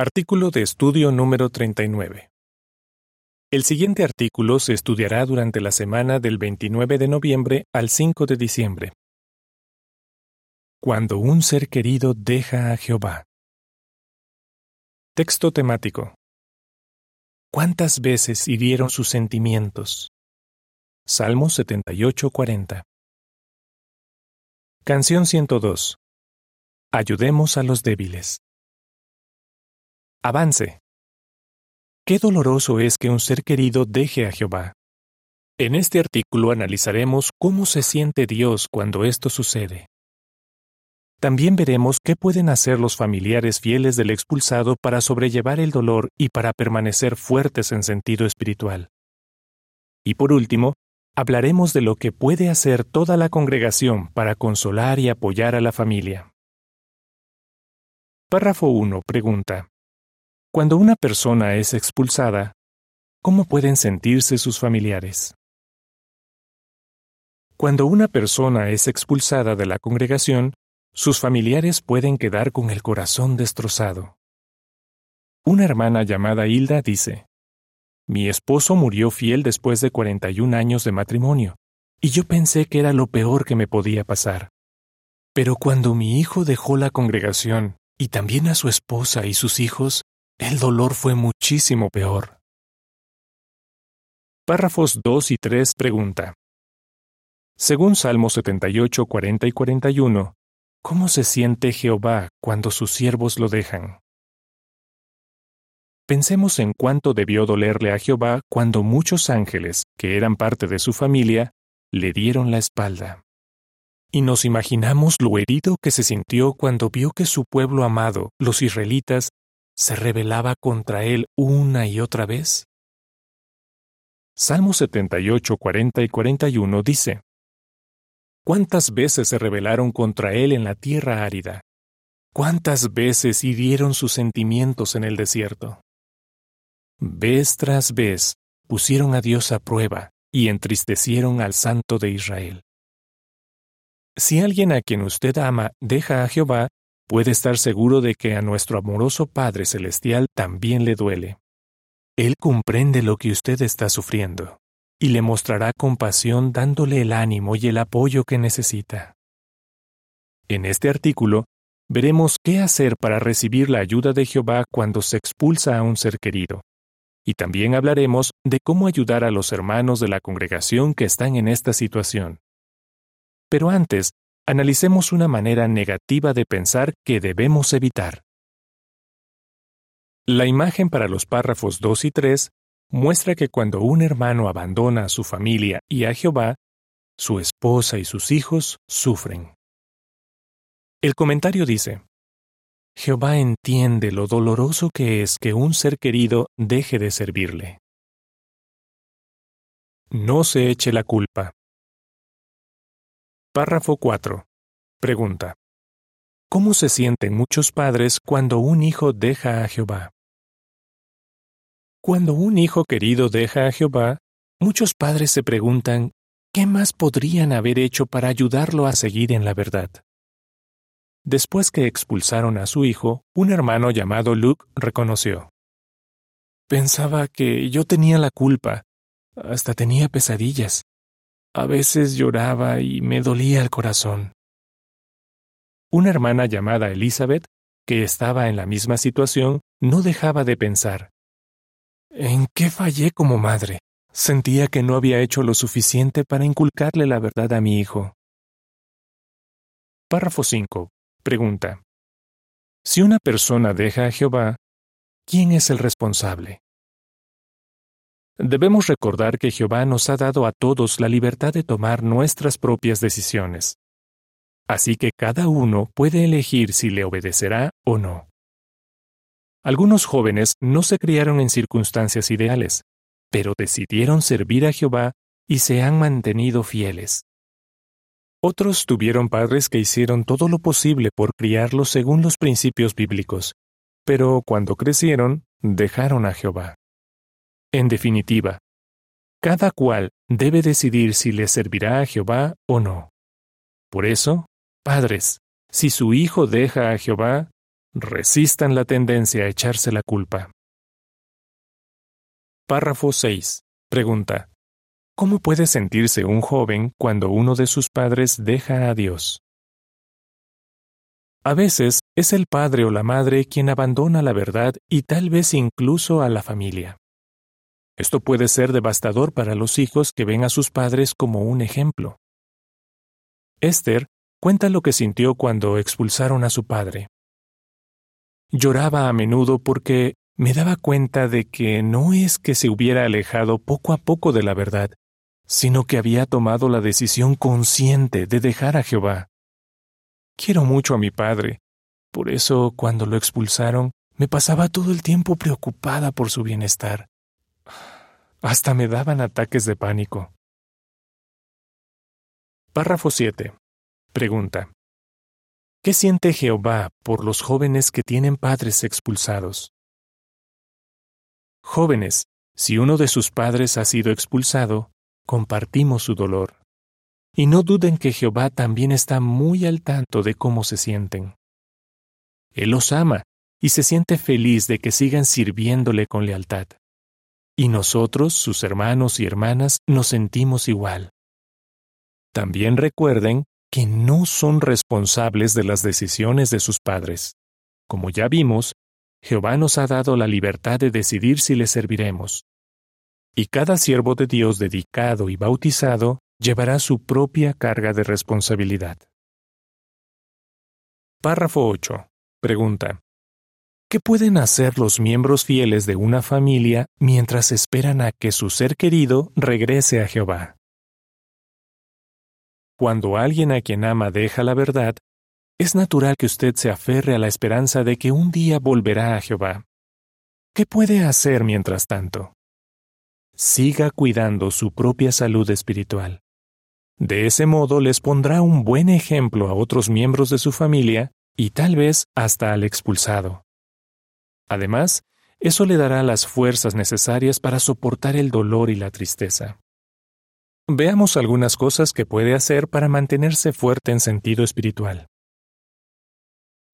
Artículo de estudio número 39. El siguiente artículo se estudiará durante la semana del 29 de noviembre al 5 de diciembre. Cuando un ser querido deja a Jehová. Texto temático. ¿Cuántas veces hirieron sus sentimientos? Salmo 78:40. Canción 102. Ayudemos a los débiles. Avance. Qué doloroso es que un ser querido deje a Jehová. En este artículo analizaremos cómo se siente Dios cuando esto sucede. También veremos qué pueden hacer los familiares fieles del expulsado para sobrellevar el dolor y para permanecer fuertes en sentido espiritual. Y por último, hablaremos de lo que puede hacer toda la congregación para consolar y apoyar a la familia. Párrafo 1 pregunta. Cuando una persona es expulsada, ¿cómo pueden sentirse sus familiares? Cuando una persona es expulsada de la congregación, sus familiares pueden quedar con el corazón destrozado. Una hermana llamada Hilda dice, Mi esposo murió fiel después de 41 años de matrimonio, y yo pensé que era lo peor que me podía pasar. Pero cuando mi hijo dejó la congregación, y también a su esposa y sus hijos, el dolor fue muchísimo peor. Párrafos 2 y 3 pregunta. Según Salmo 78, 40 y 41, ¿cómo se siente Jehová cuando sus siervos lo dejan? Pensemos en cuánto debió dolerle a Jehová cuando muchos ángeles, que eran parte de su familia, le dieron la espalda. Y nos imaginamos lo herido que se sintió cuando vio que su pueblo amado, los israelitas, se rebelaba contra él una y otra vez? Salmo 78, 40 y 41 dice, ¿Cuántas veces se rebelaron contra él en la tierra árida? ¿Cuántas veces hirieron sus sentimientos en el desierto? Vez tras vez pusieron a Dios a prueba y entristecieron al Santo de Israel. Si alguien a quien usted ama deja a Jehová, puede estar seguro de que a nuestro amoroso Padre Celestial también le duele. Él comprende lo que usted está sufriendo y le mostrará compasión dándole el ánimo y el apoyo que necesita. En este artículo, veremos qué hacer para recibir la ayuda de Jehová cuando se expulsa a un ser querido. Y también hablaremos de cómo ayudar a los hermanos de la congregación que están en esta situación. Pero antes, analicemos una manera negativa de pensar que debemos evitar. La imagen para los párrafos 2 y 3 muestra que cuando un hermano abandona a su familia y a Jehová, su esposa y sus hijos sufren. El comentario dice, Jehová entiende lo doloroso que es que un ser querido deje de servirle. No se eche la culpa. Párrafo 4. Pregunta. ¿Cómo se sienten muchos padres cuando un hijo deja a Jehová? Cuando un hijo querido deja a Jehová, muchos padres se preguntan, ¿qué más podrían haber hecho para ayudarlo a seguir en la verdad? Después que expulsaron a su hijo, un hermano llamado Luke reconoció. Pensaba que yo tenía la culpa, hasta tenía pesadillas. A veces lloraba y me dolía el corazón. Una hermana llamada Elizabeth, que estaba en la misma situación, no dejaba de pensar. ¿En qué fallé como madre? Sentía que no había hecho lo suficiente para inculcarle la verdad a mi hijo. Párrafo 5. Pregunta. Si una persona deja a Jehová, ¿quién es el responsable? Debemos recordar que Jehová nos ha dado a todos la libertad de tomar nuestras propias decisiones. Así que cada uno puede elegir si le obedecerá o no. Algunos jóvenes no se criaron en circunstancias ideales, pero decidieron servir a Jehová y se han mantenido fieles. Otros tuvieron padres que hicieron todo lo posible por criarlos según los principios bíblicos, pero cuando crecieron, dejaron a Jehová. En definitiva, cada cual debe decidir si le servirá a Jehová o no. Por eso, padres, si su hijo deja a Jehová, Resistan la tendencia a echarse la culpa. Párrafo 6. Pregunta. ¿Cómo puede sentirse un joven cuando uno de sus padres deja a Dios? A veces es el padre o la madre quien abandona la verdad y tal vez incluso a la familia. Esto puede ser devastador para los hijos que ven a sus padres como un ejemplo. Esther cuenta lo que sintió cuando expulsaron a su padre. Lloraba a menudo porque me daba cuenta de que no es que se hubiera alejado poco a poco de la verdad, sino que había tomado la decisión consciente de dejar a Jehová. Quiero mucho a mi padre, por eso cuando lo expulsaron me pasaba todo el tiempo preocupada por su bienestar. Hasta me daban ataques de pánico. Párrafo 7. Pregunta. ¿Qué siente Jehová por los jóvenes que tienen padres expulsados? Jóvenes, si uno de sus padres ha sido expulsado, compartimos su dolor. Y no duden que Jehová también está muy al tanto de cómo se sienten. Él los ama y se siente feliz de que sigan sirviéndole con lealtad. Y nosotros, sus hermanos y hermanas, nos sentimos igual. También recuerden que no son responsables de las decisiones de sus padres. Como ya vimos, Jehová nos ha dado la libertad de decidir si le serviremos y cada siervo de Dios dedicado y bautizado llevará su propia carga de responsabilidad. Párrafo 8. Pregunta. ¿Qué pueden hacer los miembros fieles de una familia mientras esperan a que su ser querido regrese a Jehová? Cuando alguien a quien ama deja la verdad, es natural que usted se aferre a la esperanza de que un día volverá a Jehová. ¿Qué puede hacer mientras tanto? siga cuidando su propia salud espiritual. De ese modo les pondrá un buen ejemplo a otros miembros de su familia y tal vez hasta al expulsado. Además, eso le dará las fuerzas necesarias para soportar el dolor y la tristeza. Veamos algunas cosas que puede hacer para mantenerse fuerte en sentido espiritual.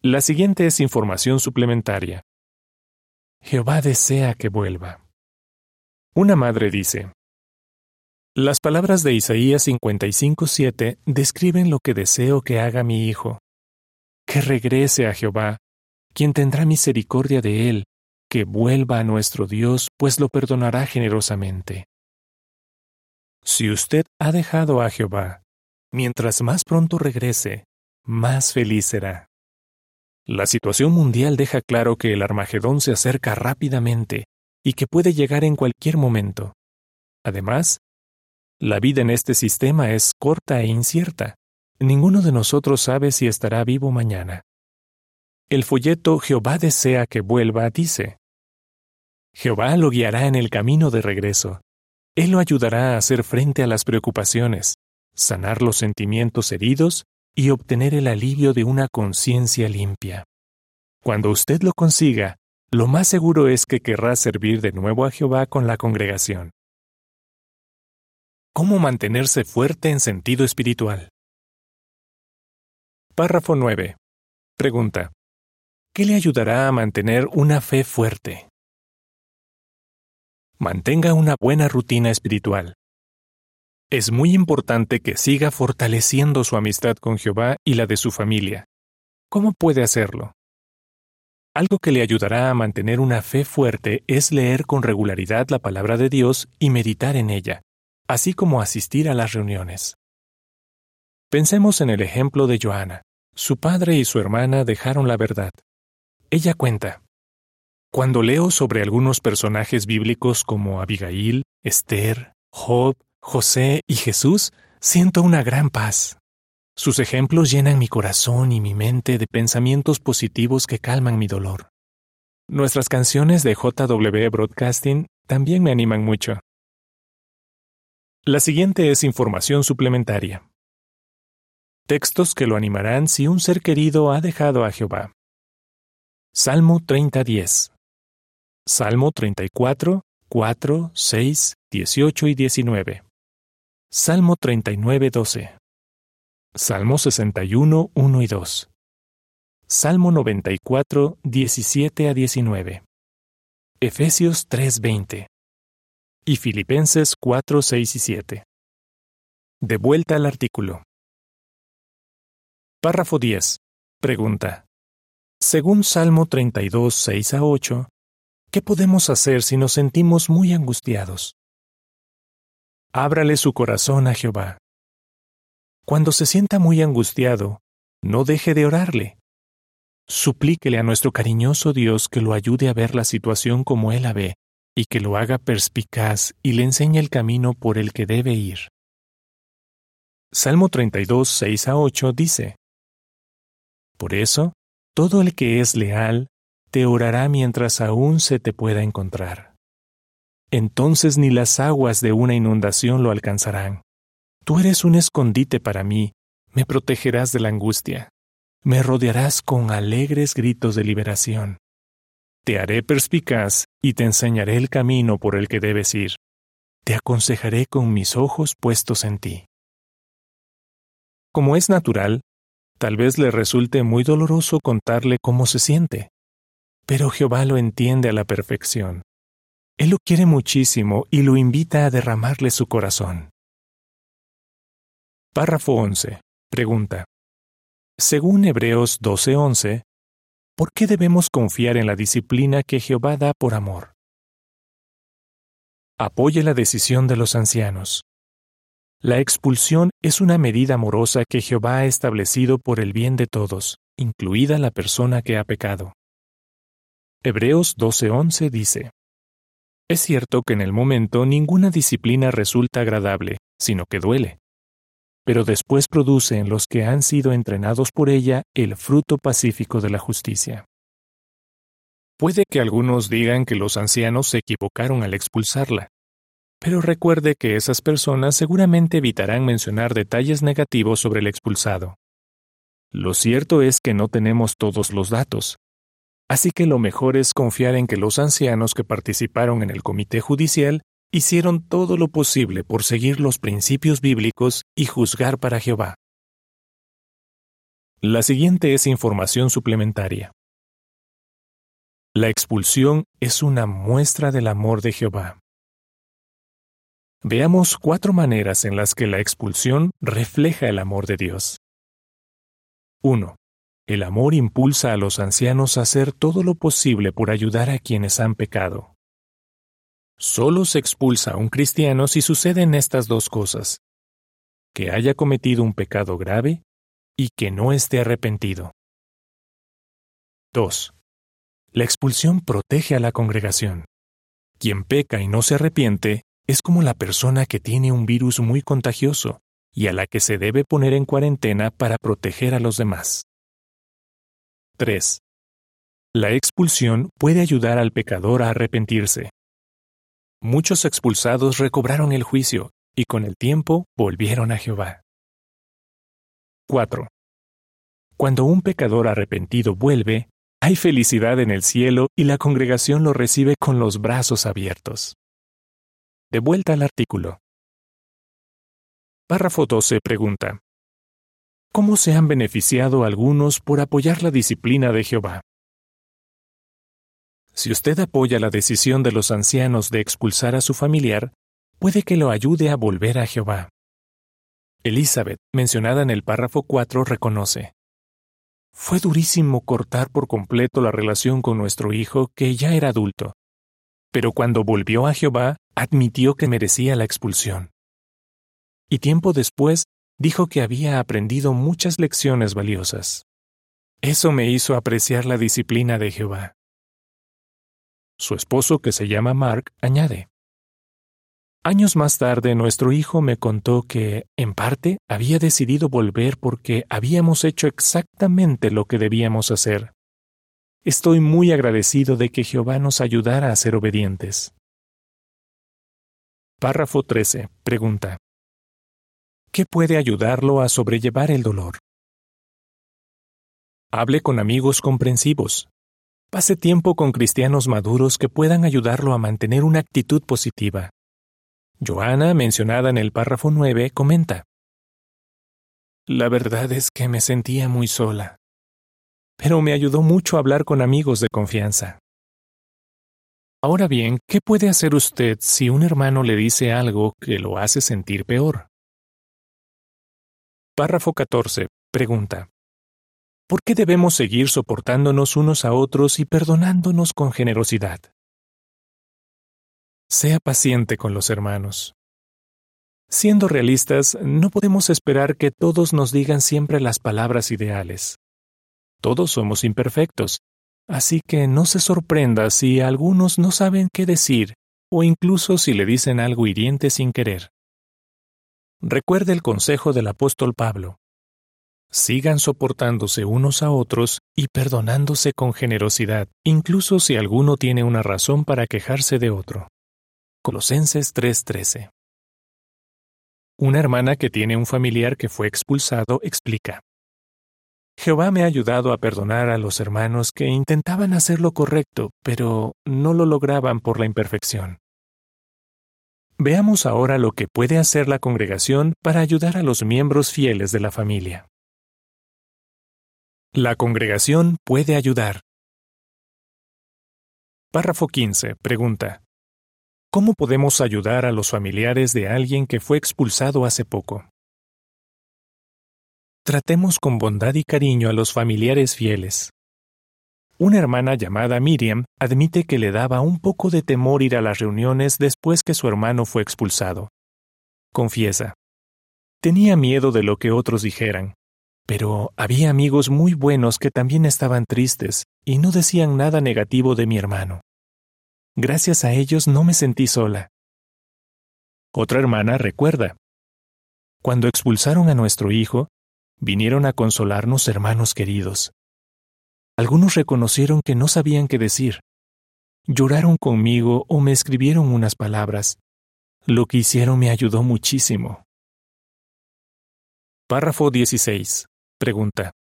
La siguiente es información suplementaria. Jehová desea que vuelva. Una madre dice, Las palabras de Isaías 55:7 describen lo que deseo que haga mi hijo, que regrese a Jehová, quien tendrá misericordia de él, que vuelva a nuestro Dios, pues lo perdonará generosamente. Si usted ha dejado a Jehová, mientras más pronto regrese, más feliz será. La situación mundial deja claro que el Armagedón se acerca rápidamente y que puede llegar en cualquier momento. Además, la vida en este sistema es corta e incierta. Ninguno de nosotros sabe si estará vivo mañana. El folleto Jehová desea que vuelva dice, Jehová lo guiará en el camino de regreso. Él lo ayudará a hacer frente a las preocupaciones, sanar los sentimientos heridos y obtener el alivio de una conciencia limpia. Cuando usted lo consiga, lo más seguro es que querrá servir de nuevo a Jehová con la congregación. ¿Cómo mantenerse fuerte en sentido espiritual? Párrafo 9. Pregunta. ¿Qué le ayudará a mantener una fe fuerte? Mantenga una buena rutina espiritual. Es muy importante que siga fortaleciendo su amistad con Jehová y la de su familia. ¿Cómo puede hacerlo? Algo que le ayudará a mantener una fe fuerte es leer con regularidad la palabra de Dios y meditar en ella, así como asistir a las reuniones. Pensemos en el ejemplo de Joana. Su padre y su hermana dejaron la verdad. Ella cuenta, Cuando leo sobre algunos personajes bíblicos como Abigail, Esther, Job, José y Jesús, siento una gran paz. Sus ejemplos llenan mi corazón y mi mente de pensamientos positivos que calman mi dolor. Nuestras canciones de JW Broadcasting también me animan mucho. La siguiente es información suplementaria. Textos que lo animarán si un ser querido ha dejado a Jehová. Salmo 30:10. Salmo 34, 4, 6, 18 y 19. Salmo 39:12. Salmo 61, 1 y 2. Salmo 94, 17 a 19. Efesios 3:20. Y Filipenses 4, 6 y 7. De vuelta al artículo. Párrafo 10. Pregunta. Según Salmo 32, 6 a 8, ¿qué podemos hacer si nos sentimos muy angustiados? Ábrale su corazón a Jehová. Cuando se sienta muy angustiado, no deje de orarle. Suplíquele a nuestro cariñoso Dios que lo ayude a ver la situación como Él la ve y que lo haga perspicaz y le enseñe el camino por el que debe ir. Salmo 32, 6 a 8 dice, Por eso, todo el que es leal te orará mientras aún se te pueda encontrar. Entonces ni las aguas de una inundación lo alcanzarán. Tú eres un escondite para mí, me protegerás de la angustia, me rodearás con alegres gritos de liberación. Te haré perspicaz y te enseñaré el camino por el que debes ir. Te aconsejaré con mis ojos puestos en ti. Como es natural, tal vez le resulte muy doloroso contarle cómo se siente, pero Jehová lo entiende a la perfección. Él lo quiere muchísimo y lo invita a derramarle su corazón. Párrafo 11. Pregunta. Según Hebreos 12:11, ¿por qué debemos confiar en la disciplina que Jehová da por amor? Apoye la decisión de los ancianos. La expulsión es una medida amorosa que Jehová ha establecido por el bien de todos, incluida la persona que ha pecado. Hebreos 12:11 dice, Es cierto que en el momento ninguna disciplina resulta agradable, sino que duele pero después produce en los que han sido entrenados por ella el fruto pacífico de la justicia. Puede que algunos digan que los ancianos se equivocaron al expulsarla, pero recuerde que esas personas seguramente evitarán mencionar detalles negativos sobre el expulsado. Lo cierto es que no tenemos todos los datos, así que lo mejor es confiar en que los ancianos que participaron en el comité judicial hicieron todo lo posible por seguir los principios bíblicos y juzgar para Jehová. La siguiente es información suplementaria. La expulsión es una muestra del amor de Jehová. Veamos cuatro maneras en las que la expulsión refleja el amor de Dios. 1. El amor impulsa a los ancianos a hacer todo lo posible por ayudar a quienes han pecado. Solo se expulsa a un cristiano si suceden estas dos cosas, que haya cometido un pecado grave y que no esté arrepentido. 2. La expulsión protege a la congregación. Quien peca y no se arrepiente es como la persona que tiene un virus muy contagioso y a la que se debe poner en cuarentena para proteger a los demás. 3. La expulsión puede ayudar al pecador a arrepentirse muchos expulsados recobraron el juicio y con el tiempo volvieron a Jehová. 4. Cuando un pecador arrepentido vuelve, hay felicidad en el cielo y la congregación lo recibe con los brazos abiertos. De vuelta al artículo. Párrafo 12 pregunta. ¿Cómo se han beneficiado algunos por apoyar la disciplina de Jehová? Si usted apoya la decisión de los ancianos de expulsar a su familiar, puede que lo ayude a volver a Jehová. Elizabeth, mencionada en el párrafo 4, reconoce. Fue durísimo cortar por completo la relación con nuestro hijo que ya era adulto. Pero cuando volvió a Jehová, admitió que merecía la expulsión. Y tiempo después, dijo que había aprendido muchas lecciones valiosas. Eso me hizo apreciar la disciplina de Jehová. Su esposo, que se llama Mark, añade, Años más tarde nuestro hijo me contó que, en parte, había decidido volver porque habíamos hecho exactamente lo que debíamos hacer. Estoy muy agradecido de que Jehová nos ayudara a ser obedientes. Párrafo 13. Pregunta. ¿Qué puede ayudarlo a sobrellevar el dolor? Hable con amigos comprensivos, Pase tiempo con cristianos maduros que puedan ayudarlo a mantener una actitud positiva. Joana, mencionada en el párrafo 9, comenta. La verdad es que me sentía muy sola. pero me ayudó mucho a hablar con amigos de confianza. Ahora bien, ¿qué puede hacer usted si un hermano le dice algo que lo hace sentir peor? Párrafo 14. Pregunta. ¿Por qué debemos seguir soportándonos unos a otros y perdonándonos con generosidad? Sea paciente con los hermanos. Siendo realistas, no podemos esperar que todos nos digan siempre las palabras ideales. Todos somos imperfectos, Así que no se sorprenda si algunos no saben qué decir o incluso si le dicen algo hiriente sin querer. Recuerde el consejo del apóstol Pablo. Sigan soportándose unos a otros y perdonándose con generosidad, incluso si alguno tiene una razón para quejarse de otro. Colosenses 3:13 Una hermana que tiene un familiar que fue expulsado explica. Jehová me ha ayudado a perdonar a los hermanos que intentaban hacer lo correcto, pero no lo lograban por la imperfección. Veamos ahora lo que puede hacer la congregación para ayudar a los miembros fieles de la familia. La congregación puede ayudar. Párrafo 15. Pregunta. ¿Cómo podemos ayudar a los familiares de alguien que fue expulsado hace poco? Tratemos con bondad y cariño a los familiares fieles. Una hermana llamada Miriam admite que le daba un poco de temor ir a las reuniones después que su hermano fue expulsado. Confiesa. Tenía miedo de lo que otros dijeran, pero había amigos muy buenos que también estaban tristes y no decían nada negativo de mi hermano. Gracias a ellos no me sentí sola. Otra hermana recuerda. Cuando expulsaron a nuestro hijo, vinieron a consolarnos hermanos queridos. Algunos reconocieron que no sabían qué decir. Lloraron conmigo o me escribieron unas palabras. Lo que hicieron me ayudó muchísimo. Párrafo 16. Pregunta.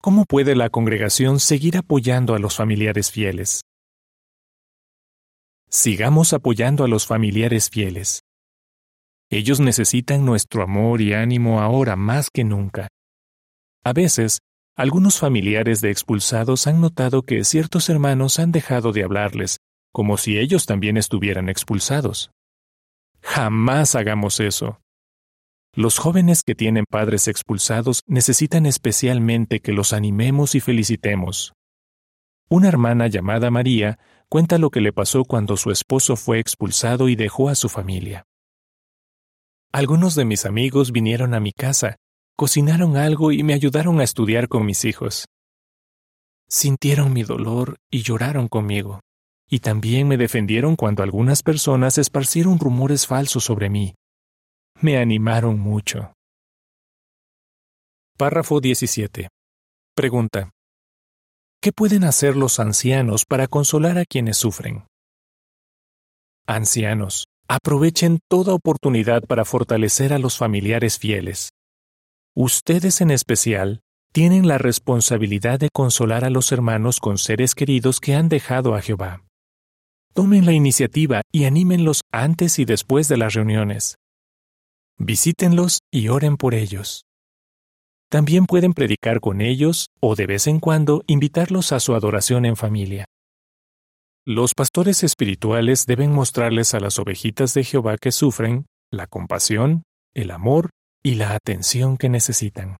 ¿Cómo puede la congregación seguir apoyando a los familiares fieles? Sigamos apoyando a los familiares fieles. Ellos necesitan nuestro amor y ánimo ahora más que nunca. A veces, algunos familiares de expulsados han notado que ciertos hermanos han dejado de hablarles, como si ellos también estuvieran expulsados. Jamás hagamos eso. Los jóvenes que tienen padres expulsados necesitan especialmente que los animemos y felicitemos. Una hermana llamada María cuenta lo que le pasó cuando su esposo fue expulsado y dejó a su familia. Algunos de mis amigos vinieron a mi casa, cocinaron algo y me ayudaron a estudiar con mis hijos. Sintieron mi dolor y lloraron conmigo, y también me defendieron cuando algunas personas esparcieron rumores falsos sobre mí. Me animaron mucho. Párrafo 17. Pregunta. ¿Qué pueden hacer los ancianos para consolar a quienes sufren? Ancianos, Aprovechen toda oportunidad para fortalecer a los familiares fieles. Ustedes en especial tienen la responsabilidad de consolar a los hermanos con seres queridos que han dejado a Jehová. Tomen la iniciativa y anímenlos antes y después de las reuniones. Visítenlos y oren por ellos. También pueden predicar con ellos o de vez en cuando invitarlos a su adoración en familia. Los pastores espirituales deben mostrarles a las ovejitas de Jehová que sufren la compasión, el amor y la atención que necesitan.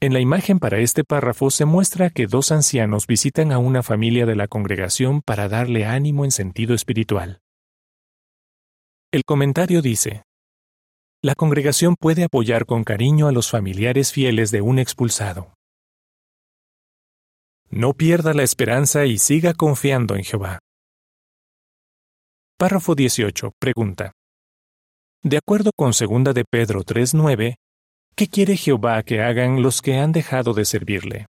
En la imagen para este párrafo se muestra que dos ancianos visitan a una familia de la congregación para darle ánimo en sentido espiritual. El comentario dice, La congregación puede apoyar con cariño a los familiares fieles de un expulsado. No pierda la esperanza y siga confiando en Jehová. Párrafo 18. Pregunta. De acuerdo con 2 de Pedro 3:9, ¿qué quiere Jehová que hagan los que han dejado de servirle?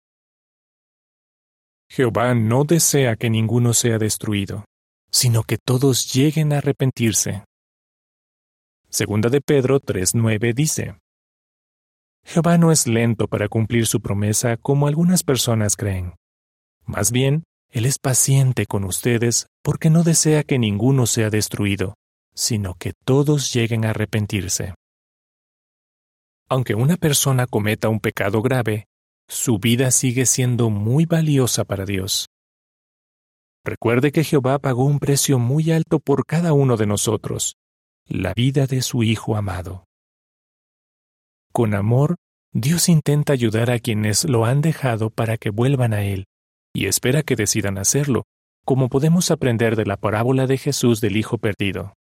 Jehová no desea que ninguno sea destruido, sino que todos lleguen a arrepentirse. Segunda de Pedro 3:9 dice: Jehová no es lento para cumplir su promesa como algunas personas creen. Más bien, Él es paciente con ustedes porque no desea que ninguno sea destruido, sino que todos lleguen a arrepentirse. Aunque una persona cometa un pecado grave, su vida sigue siendo muy valiosa para Dios. Recuerde que Jehová pagó un precio muy alto por cada uno de nosotros, la vida de su Hijo amado. Con amor, Dios intenta ayudar a quienes lo han dejado para que vuelvan a Él, y espera que decidan hacerlo, como podemos aprender de la parábola de Jesús del Hijo perdido.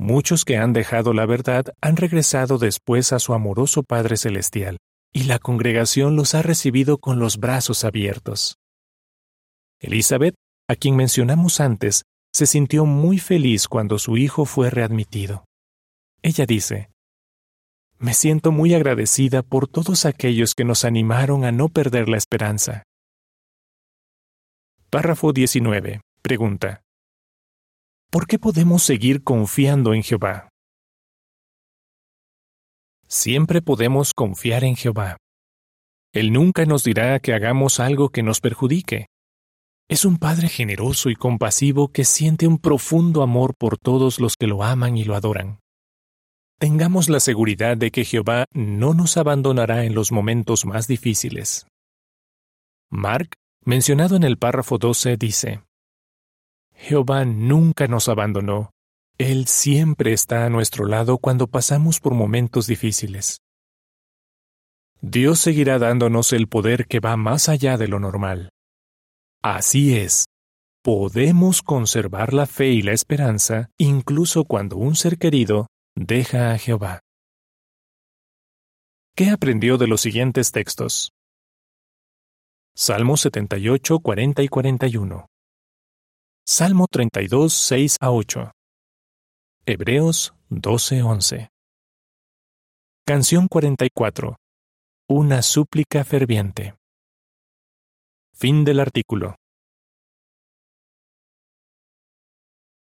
Muchos que han dejado la verdad han regresado después a su amoroso Padre Celestial, y la congregación los ha recibido con los brazos abiertos. Elizabeth, a quien mencionamos antes, se sintió muy feliz cuando su hijo fue readmitido. Ella dice, Me siento muy agradecida por todos aquellos que nos animaron a no perder la esperanza. Párrafo 19. Pregunta. ¿Por qué podemos seguir confiando en Jehová? Siempre podemos confiar en Jehová. Él nunca nos dirá que hagamos algo que nos perjudique. Es un Padre generoso y compasivo que siente un profundo amor por todos los que lo aman y lo adoran. Tengamos la seguridad de que Jehová no nos abandonará en los momentos más difíciles. Mark, mencionado en el párrafo 12, dice, Jehová nunca nos abandonó, Él siempre está a nuestro lado cuando pasamos por momentos difíciles. Dios seguirá dándonos el poder que va más allá de lo normal. Así es, podemos conservar la fe y la esperanza incluso cuando un ser querido deja a Jehová. ¿Qué aprendió de los siguientes textos? Salmo 78, 40 y 41. Salmo 32, 6 a 8. Hebreos 12, 11. Canción 44. Una súplica ferviente. Fin del artículo.